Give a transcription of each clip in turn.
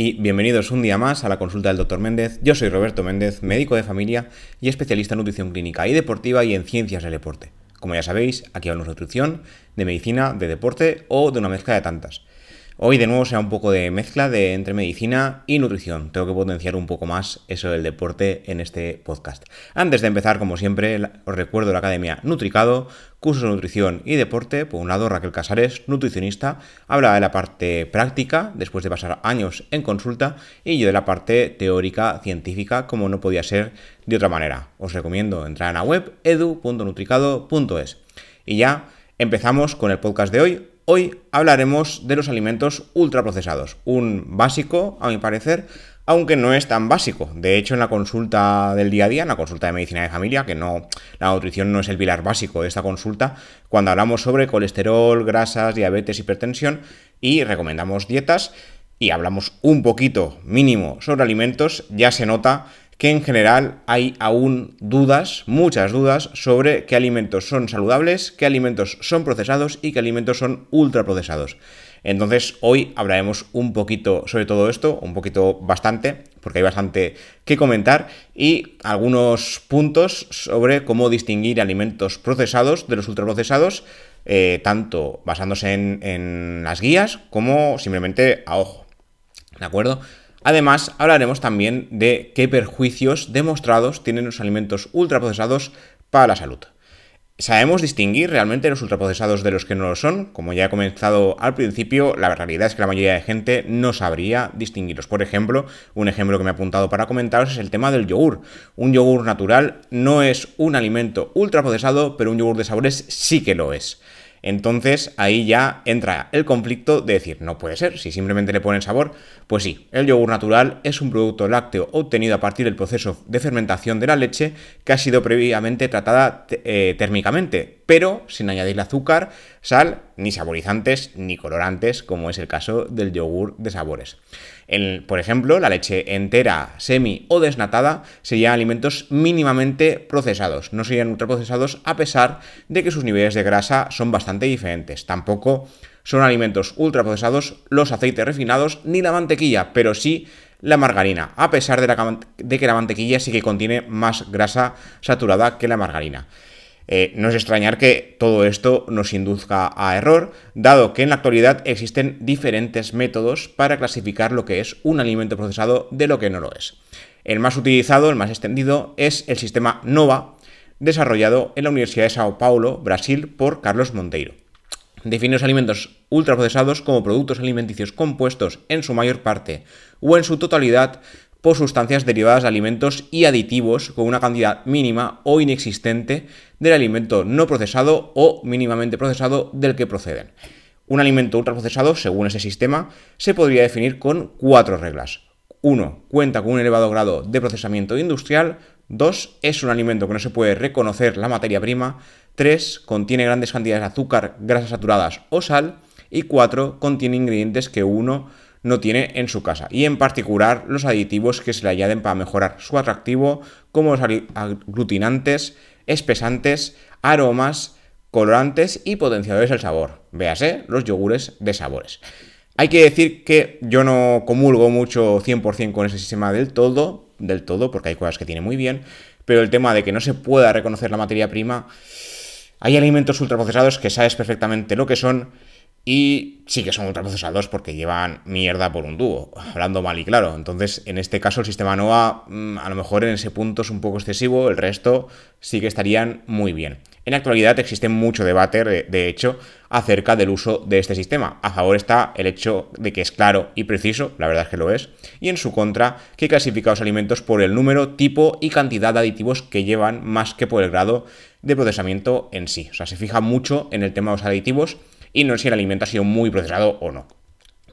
y bienvenidos un día más a la consulta del Dr. Méndez. Yo soy Roberto Méndez, médico de familia y especialista en nutrición clínica y deportiva y en ciencias del deporte. Como ya sabéis, aquí hablamos de nutrición, de medicina, de deporte o de una mezcla de tantas. Hoy de nuevo será un poco de mezcla de entre medicina y nutrición. Tengo que potenciar un poco más eso del deporte en este podcast. Antes de empezar, como siempre, os recuerdo la Academia Nutricado, cursos de nutrición y deporte. Por un lado, Raquel Casares, nutricionista, habla de la parte práctica, después de pasar años en consulta, y yo de la parte teórica, científica, como no podía ser de otra manera. Os recomiendo entrar en la web edu.nutricado.es. Y ya empezamos con el podcast de hoy Hoy hablaremos de los alimentos ultraprocesados, un básico, a mi parecer, aunque no es tan básico. De hecho, en la consulta del día a día, en la consulta de medicina de familia, que no, la nutrición no es el pilar básico de esta consulta, cuando hablamos sobre colesterol, grasas, diabetes, hipertensión y recomendamos dietas y hablamos un poquito mínimo sobre alimentos, ya se nota que en general hay aún dudas, muchas dudas, sobre qué alimentos son saludables, qué alimentos son procesados y qué alimentos son ultraprocesados. Entonces hoy hablaremos un poquito sobre todo esto, un poquito bastante, porque hay bastante que comentar, y algunos puntos sobre cómo distinguir alimentos procesados de los ultraprocesados, eh, tanto basándose en, en las guías como simplemente a ojo. ¿De acuerdo? Además, hablaremos también de qué perjuicios demostrados tienen los alimentos ultraprocesados para la salud. ¿Sabemos distinguir realmente los ultraprocesados de los que no lo son? Como ya he comenzado al principio, la realidad es que la mayoría de gente no sabría distinguirlos. Por ejemplo, un ejemplo que me he apuntado para comentaros es el tema del yogur. Un yogur natural no es un alimento ultraprocesado, pero un yogur de sabores sí que lo es. Entonces ahí ya entra el conflicto de decir, no puede ser, si simplemente le ponen sabor, pues sí, el yogur natural es un producto lácteo obtenido a partir del proceso de fermentación de la leche que ha sido previamente tratada eh, térmicamente, pero sin añadirle azúcar, sal, ni saborizantes, ni colorantes, como es el caso del yogur de sabores por ejemplo, la leche entera, semi o desnatada serían alimentos mínimamente procesados, no serían ultraprocesados a pesar de que sus niveles de grasa son bastante diferentes. Tampoco son alimentos ultraprocesados los aceites refinados ni la mantequilla, pero sí la margarina, a pesar de, que la mantequilla sí que contiene más grasa saturada que la margarina. Eh, no es extrañar que todo esto nos induzca a error, dado que en la actualidad existen diferentes métodos para clasificar lo que es un alimento procesado de lo que no lo es. El más utilizado, el más extendido, es el sistema NOVA, desarrollado en la Universidad de Sao Paulo, Brasil, por Carlos Monteiro. Define los alimentos ultraprocesados como productos alimenticios compuestos en su mayor parte o en su totalidad por sustancias derivadas de alimentos y aditivos con una cantidad mínima o inexistente del alimento no procesado o mínimamente procesado del que proceden. Un alimento ultraprocesado, según ese sistema, se podría definir con cuatro reglas. 1. Cuenta con un elevado grado de procesamiento industrial. 2. Es un alimento que no se puede reconocer la materia prima. 3. Contiene grandes cantidades de azúcar, grasas saturadas o sal. Y 4. Contiene ingredientes que uno no tiene en su casa y en particular los aditivos que se le añaden para mejorar su atractivo como los aglutinantes, espesantes, aromas, colorantes y potenciadores del sabor. Véase los yogures de sabores. Hay que decir que yo no comulgo mucho 100% con ese sistema del todo, del todo, porque hay cosas que tiene muy bien, pero el tema de que no se pueda reconocer la materia prima, hay alimentos ultraprocesados que sabes perfectamente lo que son y sí que son ultraprocesados porque llevan mierda por un tubo, hablando mal y claro. Entonces, en este caso, el sistema NOVA mm, a lo mejor en ese punto es un poco excesivo, el resto sí que estarían muy bien. En la actualidad existe mucho debate, de hecho, acerca del uso de este sistema. A favor está el hecho de que es claro y preciso, la verdad es que lo es, y en su contra que clasifica los alimentos por el número, tipo y cantidad de aditivos que llevan más que por el grado de procesamiento en sí. O sea, se fija mucho en el tema de los aditivos y no si el alimento ha sido muy procesado o no.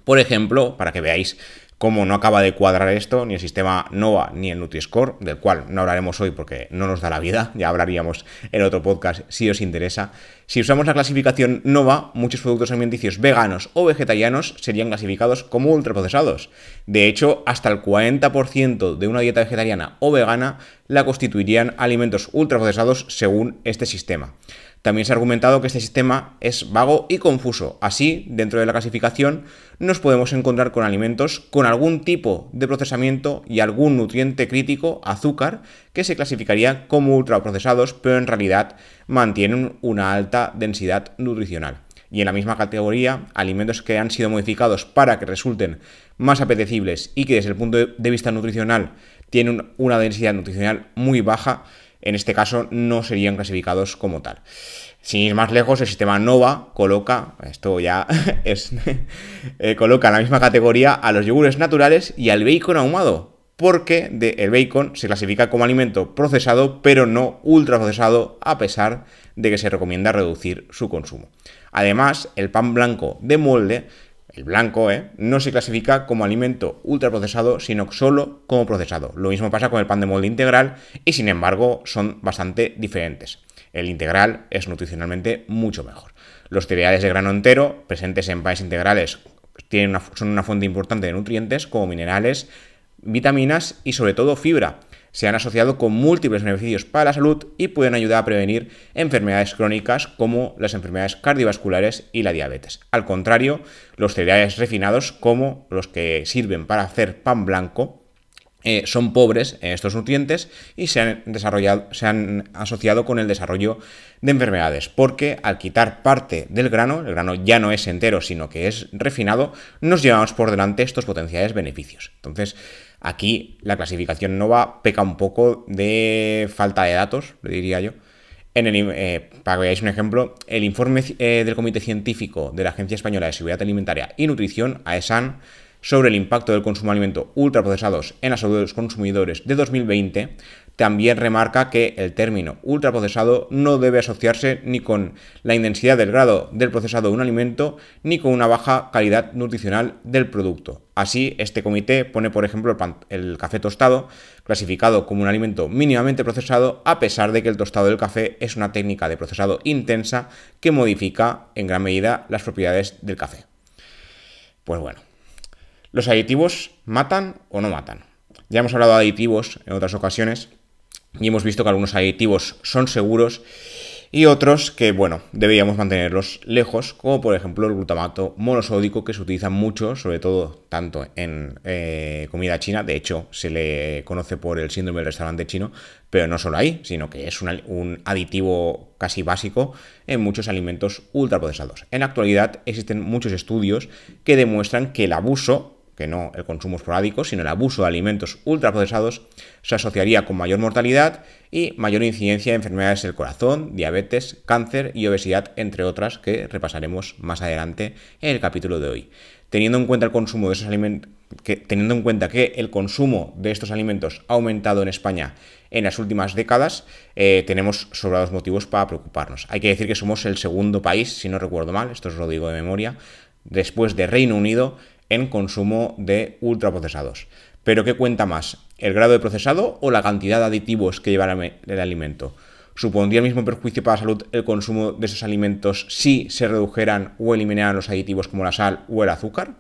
Por ejemplo, para que veáis cómo no acaba de cuadrar esto, ni el sistema NOVA ni el Nutri-Score, del cual no hablaremos hoy porque no nos da la vida, ya hablaríamos en otro podcast si os interesa. Si usamos la clasificación NOVA, muchos productos alimenticios veganos o vegetarianos serían clasificados como ultraprocesados. De hecho, hasta el 40% de una dieta vegetariana o vegana la constituirían alimentos ultraprocesados según este sistema. También se ha argumentado que este sistema es vago y confuso. Así, dentro de la clasificación, nos podemos encontrar con alimentos con algún tipo de procesamiento y algún nutriente crítico, azúcar, que se clasificaría como ultraprocesados, pero en realidad mantienen una alta densidad nutricional. Y en la misma categoría, alimentos que han sido modificados para que resulten más apetecibles y que desde el punto de vista nutricional tienen una densidad nutricional muy baja, en este caso no serían clasificados como tal. Sin ir más lejos, el sistema NOVA coloca, esto ya es, eh, coloca en la misma categoría a los yogures naturales y al bacon ahumado, porque el bacon se clasifica como alimento procesado, pero no ultraprocesado, a pesar de que se recomienda reducir su consumo. Además, el pan blanco de molde el blanco, ¿eh? no se clasifica como alimento ultraprocesado, sino solo como procesado. Lo mismo pasa con el pan de molde integral y sin embargo son bastante diferentes. El integral es nutricionalmente mucho mejor. Los cereales de grano entero, presentes en panes integrales, tienen son una fuente importante de nutrientes como minerales, vitaminas y sobre todo fibra se han asociado con múltiples beneficios para la salud y pueden ayudar a prevenir enfermedades crónicas como las enfermedades cardiovasculares y la diabetes. Al contrario, los cereales refinados, como los que sirven para hacer pan blanco, eh, son pobres en estos nutrientes y se han, desarrollado, se han asociado con el desarrollo de enfermedades, porque al quitar parte del grano, el grano ya no es entero, sino que es refinado, nos llevamos por delante estos potenciales beneficios. Entonces, Aquí la clasificación NOVA peca un poco de falta de datos, le diría yo. En el, eh, para que veáis un ejemplo, el informe eh, del Comité Científico de la Agencia Española de Seguridad Alimentaria y Nutrición, AESAN, sobre el impacto del consumo de alimentos ultraprocesados en la salud de los consumidores de 2020, también remarca que el término ultraprocesado no debe asociarse ni con la intensidad del grado del procesado de un alimento ni con una baja calidad nutricional del producto. Así, este comité pone, por ejemplo, el, café tostado, clasificado como un alimento mínimamente procesado, a pesar de que el tostado del café es una técnica de procesado intensa que modifica en gran medida las propiedades del café. Pues bueno, ¿Los aditivos matan o no matan? Ya hemos hablado de aditivos en otras ocasiones y hemos visto que algunos aditivos son seguros y otros que, bueno, deberíamos mantenerlos lejos, como por ejemplo el glutamato monosódico que se utiliza mucho, sobre todo tanto en eh, comida china, de hecho se le conoce por el síndrome del restaurante chino, pero no solo ahí, sino que es un, un aditivo casi básico en muchos alimentos ultraprocesados. En la actualidad existen muchos estudios que demuestran que el abuso que no el consumo esporádico, sino el abuso de alimentos ultraprocesados, se asociaría con mayor mortalidad y mayor incidencia de enfermedades del corazón, diabetes, cáncer y obesidad, entre otras que repasaremos más adelante en el capítulo de hoy. Teniendo en cuenta el consumo de esos alimentos, que, teniendo en cuenta que el consumo de estos alimentos ha aumentado en España en las últimas décadas, eh, tenemos sobrados motivos para preocuparnos. Hay que decir que somos el segundo país, si no recuerdo mal, esto os lo digo de memoria, después de Reino Unido, consumo de ultraprocesados. Pero ¿qué cuenta más? ¿El grado de procesado o la cantidad de aditivos que lleva el alimento? ¿Supondría el mismo perjuicio para la salud el consumo de esos alimentos si se redujeran o eliminaran los aditivos como la sal o el azúcar?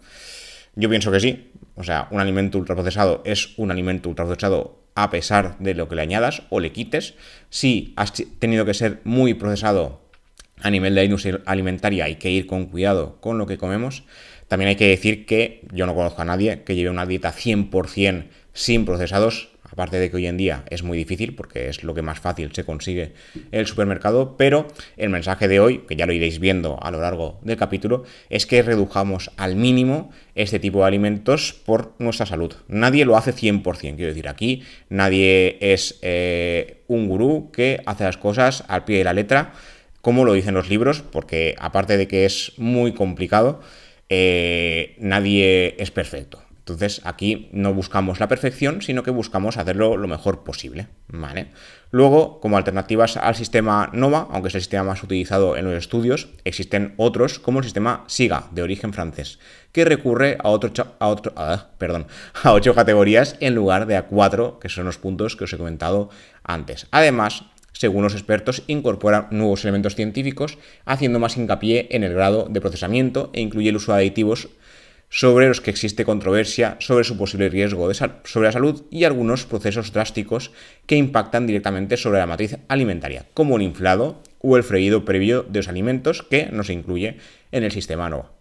Yo pienso que sí. O sea, un alimento ultraprocesado es un alimento ultraprocesado a pesar de lo que le añadas o le quites. Si has tenido que ser muy procesado a nivel de la industria alimentaria, hay que ir con cuidado con lo que comemos. También hay que decir que yo no conozco a nadie que lleve una dieta 100% sin procesados, aparte de que hoy en día es muy difícil porque es lo que más fácil se consigue en el supermercado, pero el mensaje de hoy, que ya lo iréis viendo a lo largo del capítulo, es que redujamos al mínimo este tipo de alimentos por nuestra salud. Nadie lo hace 100%, quiero decir, aquí nadie es eh, un gurú que hace las cosas al pie de la letra, como lo dicen los libros, porque aparte de que es muy complicado, eh, nadie es perfecto. Entonces aquí no buscamos la perfección, sino que buscamos hacerlo lo mejor posible. Luego, como alternativas al sistema NOVA, aunque es el sistema más utilizado en los estudios, existen otros como el sistema SIGA, de origen francés, que recurre a, otro, a, ah, perdón, a ocho categorías en lugar de a cuatro, que son los puntos que os he comentado antes. Además, según los expertos, incorpora nuevos elementos científicos, haciendo más hincapié en el grado de procesamiento e incluye el uso de aditivos sobre los que existe controversia sobre su posible riesgo sobre la salud y algunos procesos drásticos que impactan directamente sobre la matriz alimentaria, como el inflado o el freído previo de los alimentos que no se incluye en el sistema NOVA.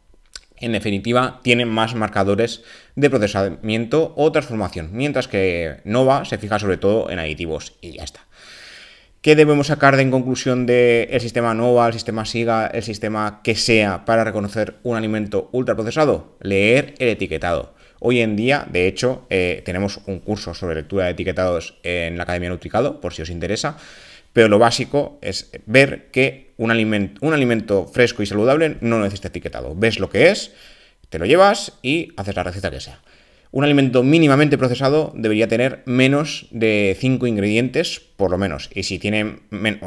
En definitiva, tienen más marcadores de procesamiento o transformación, mientras que NOVA se fija sobre todo en aditivos y ya está. ¿Qué debemos sacar de en conclusión del sistema NOVA, el sistema SIGA, el sistema que sea para reconocer un alimento ultraprocesado? Leer el etiquetado. Hoy en día, de hecho, eh, tenemos un curso sobre lectura de etiquetados en la Academia Nutricado, por si os interesa, pero lo básico es ver que un alimento, un alimento fresco y saludable no necesita etiquetado. Ves lo que es, te lo llevas y haces la receta que sea. Un alimento mínimamente procesado debería tener menos de 5 ingredientes, por lo menos. Y si tiene,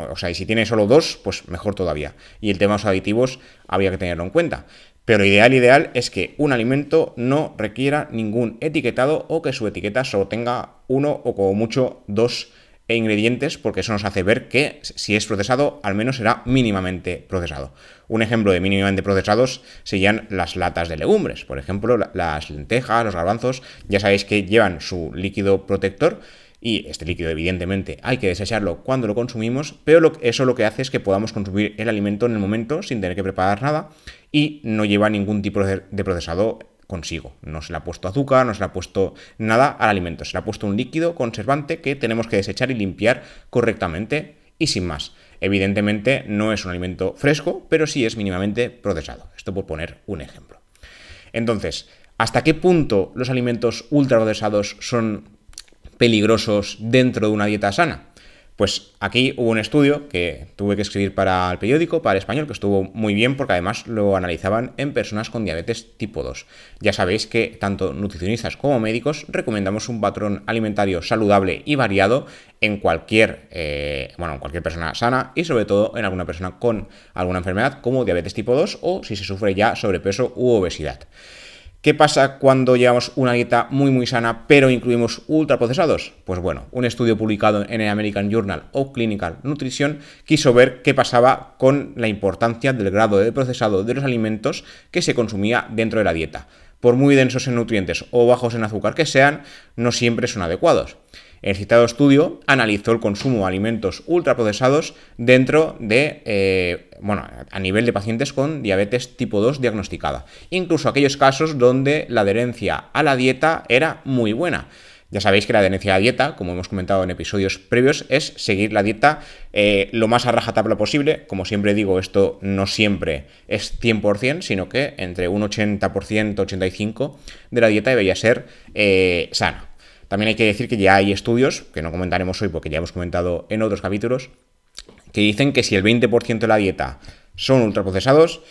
o sea, y si tiene solo dos, pues mejor todavía. Y el tema de los aditivos habría que tenerlo en cuenta. Pero ideal, ideal es que un alimento no requiera ningún etiquetado o que su etiqueta solo tenga uno o como mucho dos ingredientes, porque eso nos hace ver que si es procesado, al menos será mínimamente procesado. Un ejemplo de mínimamente procesados serían las latas de legumbres. Por ejemplo, las lentejas, los garbanzos, ya sabéis que llevan su líquido protector y este líquido evidentemente hay que desecharlo cuando lo consumimos, pero eso lo que hace es que podamos consumir el alimento en el momento sin tener que preparar nada y no lleva ningún tipo de procesado consigo. No se le ha puesto azúcar, no se le ha puesto nada al alimento, se le ha puesto un líquido conservante que tenemos que desechar y limpiar correctamente y sin más. Evidentemente no es un alimento fresco, pero sí es mínimamente procesado. Esto por poner un ejemplo. Entonces, ¿hasta qué punto los alimentos ultraprocesados son peligrosos dentro de una dieta sana? Pues aquí hubo un estudio que tuve que escribir para el periódico, para el español, que estuvo muy bien porque además lo analizaban en personas con diabetes tipo 2. Ya sabéis que tanto nutricionistas como médicos recomendamos un patrón alimentario saludable y variado en cualquier, eh, bueno, en cualquier persona sana y sobre todo en alguna persona con alguna enfermedad como diabetes tipo 2 o si se sufre ya sobrepeso u obesidad. ¿Qué pasa cuando llevamos una dieta muy muy sana pero incluimos ultraprocesados? Pues bueno, un estudio publicado en el American Journal of Clinical Nutrition quiso ver qué pasaba con la importancia del grado de procesado de los alimentos que se consumía dentro de la dieta. Por muy densos en nutrientes o bajos en azúcar que sean, no siempre son adecuados. El citado estudio analizó el consumo de alimentos ultraprocesados dentro de, eh, bueno, a nivel de pacientes con diabetes tipo 2 diagnosticada, incluso aquellos casos donde la adherencia a la dieta era muy buena. Ya sabéis que la adherencia a la dieta, como hemos comentado en episodios previos, es seguir la dieta eh, lo más a rajatabla posible. Como siempre digo, esto no siempre es 100%, sino que entre un 80%, 85% de la dieta debería ser eh, sana. También hay que decir que ya hay estudios, que no comentaremos hoy porque ya hemos comentado en otros capítulos, que dicen que si el 20% de la dieta son ultraprocesados,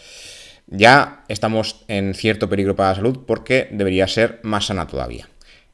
ya estamos en cierto peligro para la salud porque debería ser más sana todavía.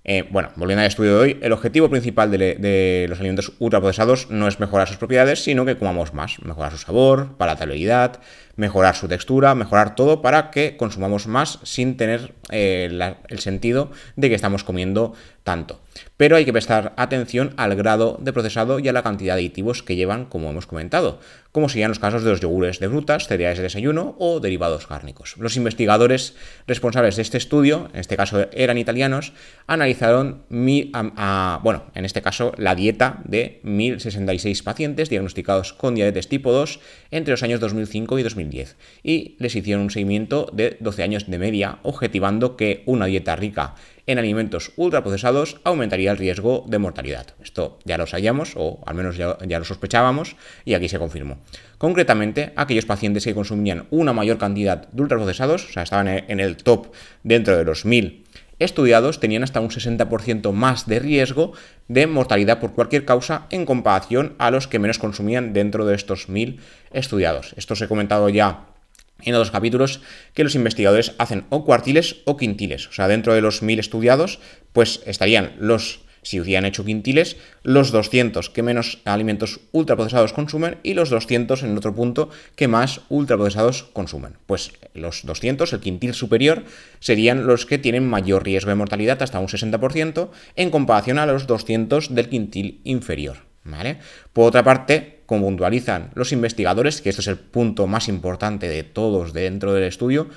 Eh, bueno, volviendo al estudio de hoy, el objetivo principal de, de, los alimentos ultraprocesados no es mejorar sus propiedades, sino que comamos más, mejorar su sabor, palatabilidad, mejorar su textura, mejorar todo para que consumamos más sin tener eh, el sentido de que estamos comiendo tanto. Pero hay que prestar atención al grado de procesado y a la cantidad de aditivos que llevan, como hemos comentado, como serían los casos de los yogures de frutas, cereales de desayuno o derivados cárnicos. Los investigadores responsables de este estudio, en este caso eran italianos, analizaron, bueno, en este caso la dieta de 1.066 pacientes diagnosticados con diabetes tipo 2 entre los años 2005 y 2005 y les hicieron un seguimiento de 12 años de media, objetivando que una dieta rica en alimentos ultraprocesados aumentaría el riesgo de mortalidad. Esto ya lo sabíamos, o al menos ya, lo sospechábamos, y aquí se confirmó. Concretamente, aquellos pacientes que consumían una mayor cantidad de ultraprocesados, o sea, estaban en el top dentro de los 1000 estudiados tenían hasta un 60% más de riesgo de mortalidad por cualquier causa en comparación a los que menos consumían dentro de estos 1000 estudiados. Esto os he comentado ya en otros capítulos que los investigadores hacen o cuartiles o quintiles. O sea, dentro de los 1000 estudiados, pues estarían los si hubieran hecho quintiles, los 200 que menos alimentos ultraprocesados consumen y los 200 en otro punto que más ultraprocesados consumen. Pues los 200, el quintil superior, serían los que tienen mayor riesgo de mortalidad, hasta un 60%, en comparación a los 200 del quintil inferior. Por otra parte, como puntualizan los investigadores, que esto es el punto más importante de todos dentro del estudio,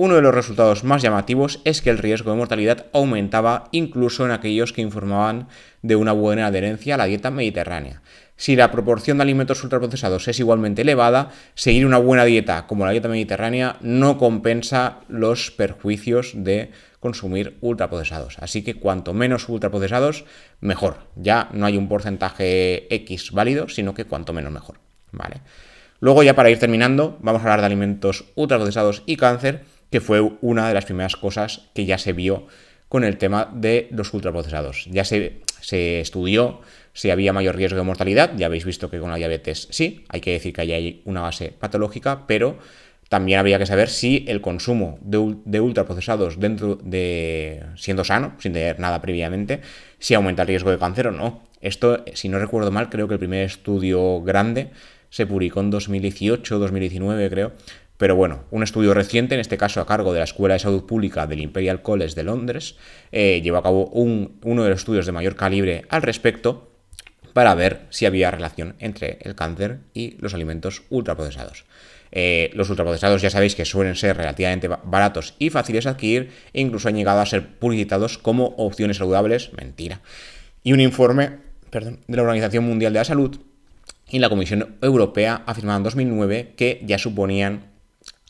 uno de los resultados más llamativos es que el riesgo de mortalidad aumentaba incluso en aquellos que informaban de una buena adherencia a la dieta mediterránea. Si la proporción de alimentos ultraprocesados es igualmente elevada, seguir una buena dieta como la dieta mediterránea no compensa los perjuicios de consumir ultraprocesados. Así que cuanto menos ultraprocesados, mejor. Ya no hay un porcentaje X válido, sino que cuanto menos mejor. ¿Vale? Luego, ya para ir terminando, vamos a hablar de alimentos ultraprocesados y cáncer, que fue una de las primeras cosas que ya se vio con el tema de los ultraprocesados. Ya se, se estudió si había mayor riesgo de mortalidad, ya habéis visto que con la diabetes sí, hay que decir que hay una base patológica, pero también habría que saber si el consumo de, ultraprocesados dentro de siendo sano, sin tener nada previamente, si aumenta el riesgo de cáncer o no. Esto, si no recuerdo mal, creo que el primer estudio grande se publicó en 2018, 2019, creo. Pero bueno, un estudio reciente, en este caso a cargo de la Escuela de Salud Pública del Imperial College de Londres, eh, llevó a cabo uno de los estudios de mayor calibre al respecto para ver si había relación entre el cáncer y los alimentos ultraprocesados. Eh, los ultraprocesados ya sabéis que suelen ser relativamente baratos y fáciles de adquirir e incluso han llegado a ser publicitados como opciones saludables. Mentira. Y un informe de la Organización Mundial de la Salud y la Comisión Europea afirmaron en 2009 que ya suponían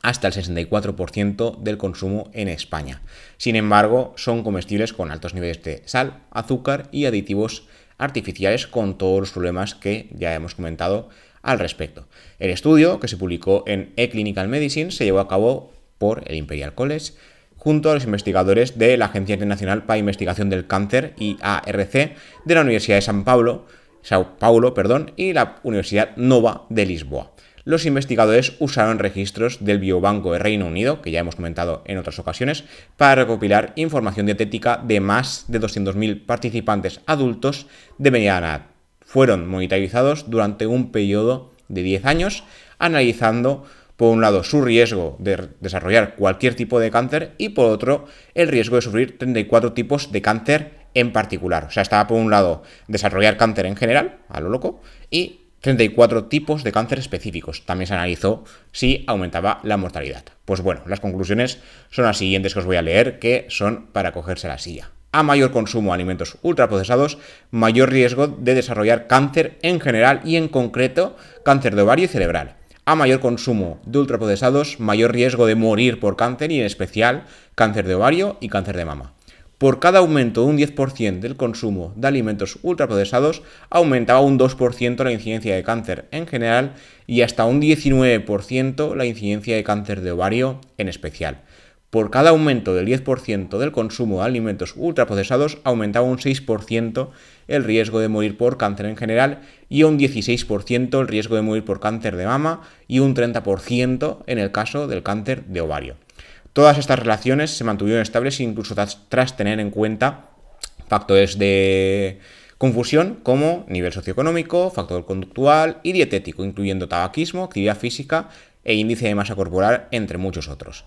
hasta el 64% del consumo en España. Sin embargo, son comestibles con altos niveles de sal, azúcar y aditivos artificiales con todos los problemas que ya hemos comentado al respecto. El estudio, que se publicó en eClinical Medicine, se llevó a cabo por el Imperial College junto a los investigadores de la Agencia Internacional para Investigación del Cáncer, IARC, de la Universidad de San Paulo, Sao Paulo perdón, y la Universidad Nova de Lisboa. Los investigadores usaron registros del Biobanco de Reino Unido, que ya hemos comentado en otras ocasiones, para recopilar información dietética de más de 200.000 participantes adultos de mediana edad fueron monitorizados durante un periodo de 10 años, analizando por un lado su riesgo de desarrollar cualquier tipo de cáncer y por otro el riesgo de sufrir 34 tipos de cáncer en particular. O sea, estaba por un lado desarrollar cáncer en general, a lo loco, y 34 tipos de cáncer específicos. También se analizó si aumentaba la mortalidad. Pues bueno, las conclusiones son las siguientes que os voy a leer, que son para cogerse la silla a mayor consumo de alimentos ultraprocesados, mayor riesgo de desarrollar cáncer en general y en concreto cáncer de ovario y cerebral. A mayor consumo de ultraprocesados, mayor riesgo de morir por cáncer y en especial cáncer de ovario y cáncer de mama. Por cada aumento de un 10% del consumo de alimentos ultraprocesados, aumentaba un 2% la incidencia de cáncer en general y hasta un 19% la incidencia de cáncer de ovario en especial. Por cada aumento del 10% del consumo de alimentos ultraprocesados, aumentaba un 6% el riesgo de morir por cáncer en general y un 16% el riesgo de morir por cáncer de mama y un 30% en el caso del cáncer de ovario. Todas estas relaciones se mantuvieron estables incluso tras, tener en cuenta factores de confusión como nivel socioeconómico, factor conductual y dietético, incluyendo tabaquismo, actividad física e índice de masa corporal, entre muchos otros.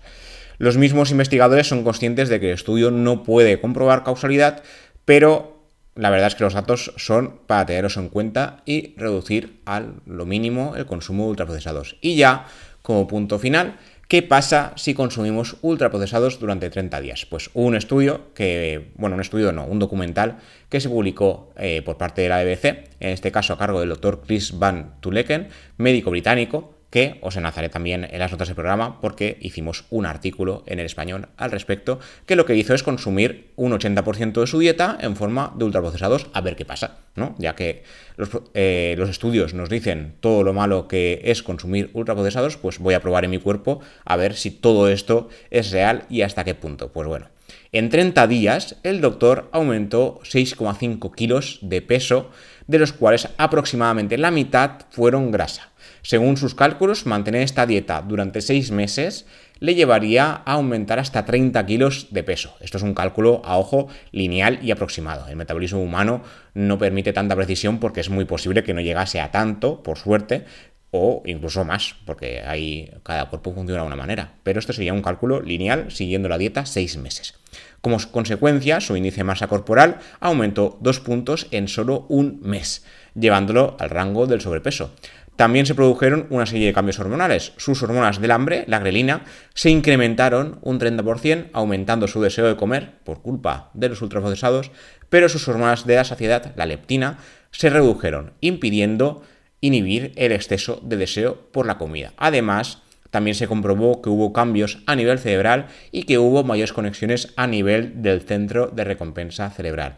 Los mismos investigadores son conscientes de que el estudio no puede comprobar causalidad, pero la verdad es que los datos son para tenerlos en cuenta y reducir a lo mínimo el consumo de ultraprocesados. Y ya, como punto final, ¿Qué pasa si consumimos ultraprocesados durante 30 días? Pues un estudio que, bueno, un estudio no, un documental que se publicó eh, por parte de la BBC, en este caso a cargo del doctor Chris Van Tuleken, médico británico, que os enlazaré también en las notas del programa porque hicimos un artículo en el español al respecto que lo que hizo es consumir un 80% de su dieta en forma de ultraprocesados a ver qué pasa, ¿no? Ya que los, eh, los estudios nos dicen todo lo malo que es consumir ultraprocesados, pues voy a probar en mi cuerpo a ver si todo esto es real y hasta qué punto. Pues bueno, en 30 días el doctor aumentó 6,5 kilos de peso, de los cuales aproximadamente la mitad fueron grasa. Según sus cálculos, mantener esta dieta durante seis meses le llevaría a aumentar hasta 30 kilos de peso. Esto es un cálculo a ojo lineal y aproximado. El metabolismo humano no permite tanta precisión porque es muy posible que no llegase a tanto, por suerte, o incluso más, porque ahí cada cuerpo funciona de una manera. Pero esto sería un cálculo lineal siguiendo la dieta seis meses. Como consecuencia, su índice de masa corporal aumentó dos puntos en solo un mes, llevándolo al rango del sobrepeso. También se produjeron una serie de cambios hormonales. Sus hormonas del hambre, la grelina, se incrementaron un 30%, aumentando su deseo de comer por culpa de los ultraprocesados, pero sus hormonas de la saciedad, la leptina, se redujeron, impidiendo inhibir el exceso de deseo por la comida. Además, también se comprobó que hubo cambios a nivel cerebral y que hubo mayores conexiones a nivel del centro de recompensa cerebral.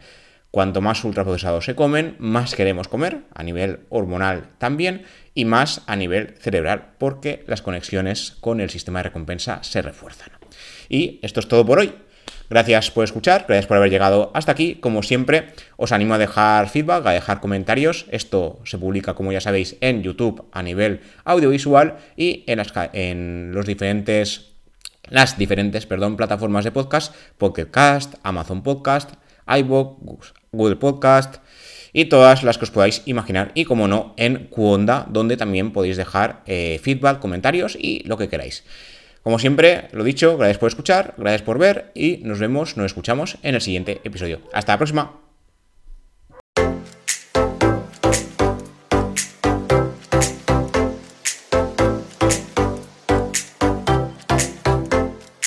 Cuanto más ultraprocesados se comen, más queremos comer, a nivel hormonal también, y más a nivel cerebral, porque las conexiones con el sistema de recompensa se refuerzan. Y esto es todo por hoy. Gracias por escuchar, gracias por haber llegado hasta aquí. Como siempre, os animo a dejar feedback, a dejar comentarios. Esto se publica, como ya sabéis, en YouTube a nivel audiovisual y en, en los diferentes, las diferentes perdón, plataformas de podcast, Pocket Cast, Amazon Podcast, iVoox, Google Podcast y todas las que os podáis imaginar. Y como no, en Cuonda, donde también podéis dejar eh, feedback, comentarios y lo que queráis. Como siempre, lo dicho, gracias por escuchar, gracias por ver y nos vemos, nos escuchamos en el siguiente episodio. Hasta la próxima.